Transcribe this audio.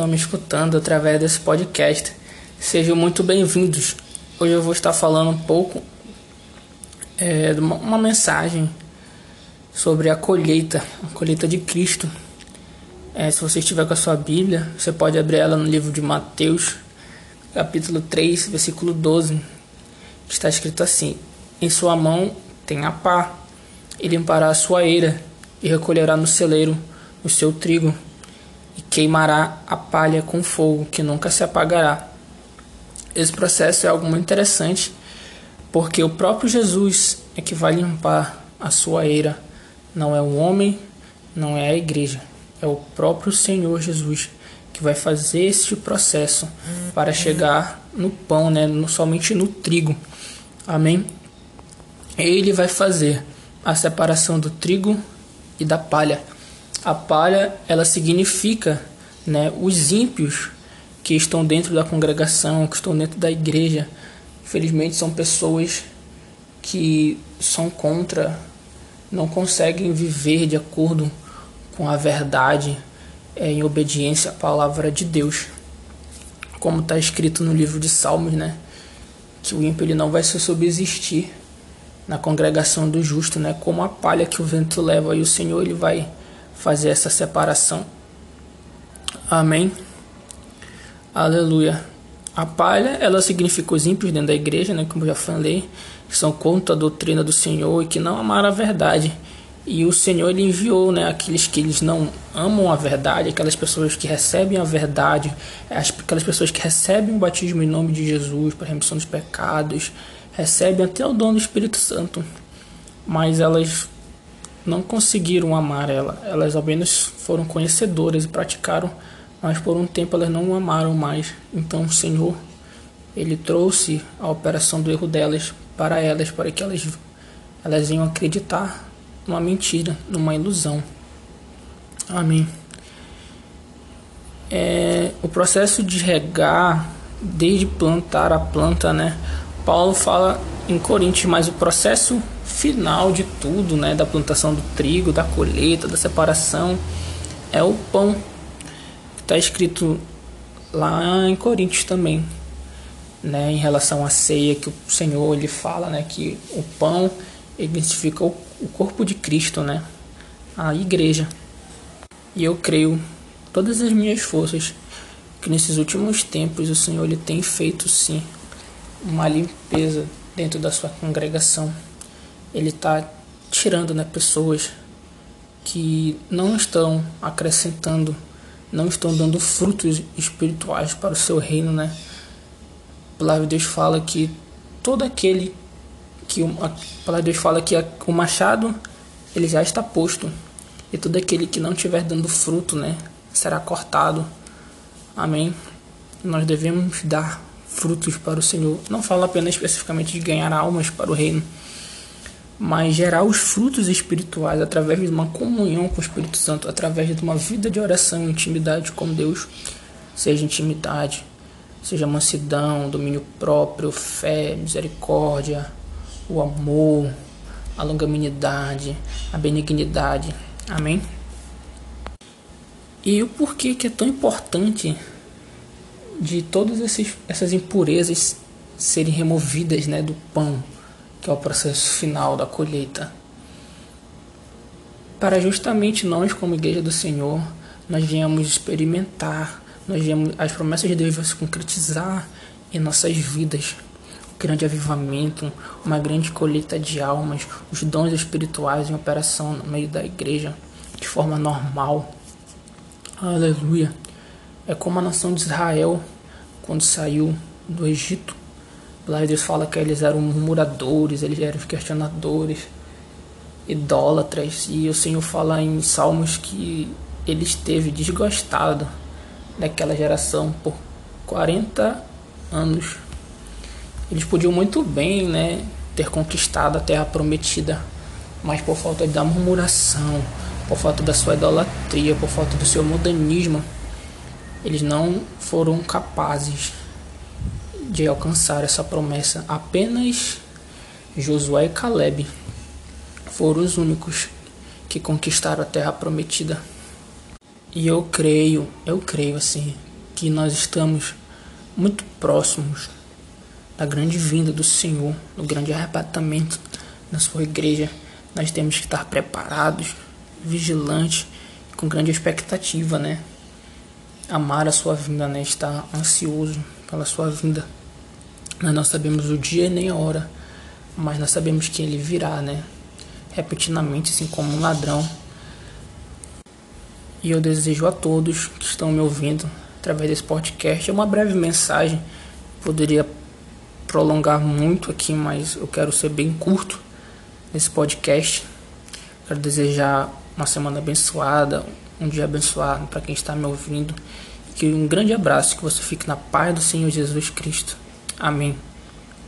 estão me escutando através desse podcast. Sejam muito bem-vindos. Hoje eu vou estar falando um pouco é, de uma, uma mensagem sobre a colheita, a colheita de Cristo. É, se você estiver com a sua Bíblia, você pode abrir ela no livro de Mateus, capítulo 3, versículo 12, que está escrito assim: Em sua mão tem a pá, e limpará a sua eira, e recolherá no celeiro o seu trigo, queimará a palha com fogo, que nunca se apagará. Esse processo é algo muito interessante, porque o próprio Jesus é que vai limpar a sua eira, não é o homem, não é a igreja, é o próprio Senhor Jesus que vai fazer este processo para chegar no pão, né, no, somente no trigo. Amém? Ele vai fazer a separação do trigo e da palha. A palha, ela significa, né, os ímpios que estão dentro da congregação, que estão dentro da igreja. Infelizmente são pessoas que são contra, não conseguem viver de acordo com a verdade, é, em obediência à palavra de Deus. Como está escrito no livro de Salmos, né? Que o ímpio ele não vai se subsistir na congregação do justo, né? Como a palha que o vento leva e o Senhor ele vai fazer essa separação. Amém. Aleluia. A palha, ela significa os ímpios dentro da igreja, né? Como eu já falei, que são contra a doutrina do Senhor e que não amaram a verdade. E o Senhor ele enviou, né, aqueles que eles não amam a verdade, aquelas pessoas que recebem a verdade, aquelas pessoas que recebem o batismo em nome de Jesus para remissão dos pecados, recebem até o dom do Espírito Santo, mas elas não conseguiram amar ela. Elas apenas foram conhecedoras e praticaram, mas por um tempo elas não amaram mais. Então o Senhor, ele trouxe a operação do erro delas para elas, para que elas elas iam acreditar numa mentira, numa ilusão. Amém. É, o processo de regar, desde plantar a planta, né? Paulo fala em Coríntios, mas o processo final de tudo, né, da plantação do trigo, da colheita, da separação, é o pão. Está escrito lá em Coríntios também, né, em relação à ceia que o Senhor ele fala, né, que o pão identifica o, o corpo de Cristo, né, a igreja. E eu creio todas as minhas forças que nesses últimos tempos o Senhor ele tem feito sim uma limpeza dentro da sua congregação. Ele está tirando né, pessoas que não estão acrescentando, não estão dando frutos espirituais para o seu reino, né? A palavra de Deus fala que todo aquele que a palavra de Deus fala que o machado ele já está posto e todo aquele que não estiver dando fruto, né, será cortado. Amém. Nós devemos dar frutos para o Senhor. Não fala apenas especificamente de ganhar almas para o reino, mas gerar os frutos espirituais através de uma comunhão com o Espírito Santo, através de uma vida de oração intimidade com Deus, seja intimidade, seja mansidão, domínio próprio, fé, misericórdia, o amor, a longanimidade, a benignidade. Amém? E o porquê que é tão importante de todas essas impurezas serem removidas né, do pão, que é o processo final da colheita. Para justamente nós, como igreja do Senhor, nós viemos experimentar, nós viemos, as promessas de Deus vão se concretizar em nossas vidas. O grande avivamento, uma grande colheita de almas, os dons espirituais em operação no meio da igreja, de forma normal. Aleluia. É como a nação de Israel, quando saiu do Egito. Lá Deus fala que eles eram murmuradores, eles eram questionadores, idólatras. E o Senhor fala em Salmos que ele esteve desgostado daquela geração por 40 anos. Eles podiam muito bem né, ter conquistado a terra prometida, mas por falta da murmuração, por falta da sua idolatria, por falta do seu modernismo, eles não foram capazes de alcançar essa promessa. Apenas Josué e Caleb foram os únicos que conquistaram a terra prometida. E eu creio, eu creio assim, que nós estamos muito próximos da grande vinda do Senhor, do grande arrebatamento da sua igreja. Nós temos que estar preparados, vigilantes, com grande expectativa, né? Amar a sua vinda, né? Estar ansioso pela sua vinda. Nós não sabemos o dia nem a hora, mas nós sabemos que ele virá, né? Repentinamente, assim como um ladrão. E eu desejo a todos que estão me ouvindo através desse podcast uma breve mensagem. Poderia prolongar muito aqui, mas eu quero ser bem curto nesse podcast. Quero desejar uma semana abençoada, um dia abençoado para quem está me ouvindo. Que um grande abraço, que você fique na paz do Senhor Jesus Cristo. Amém.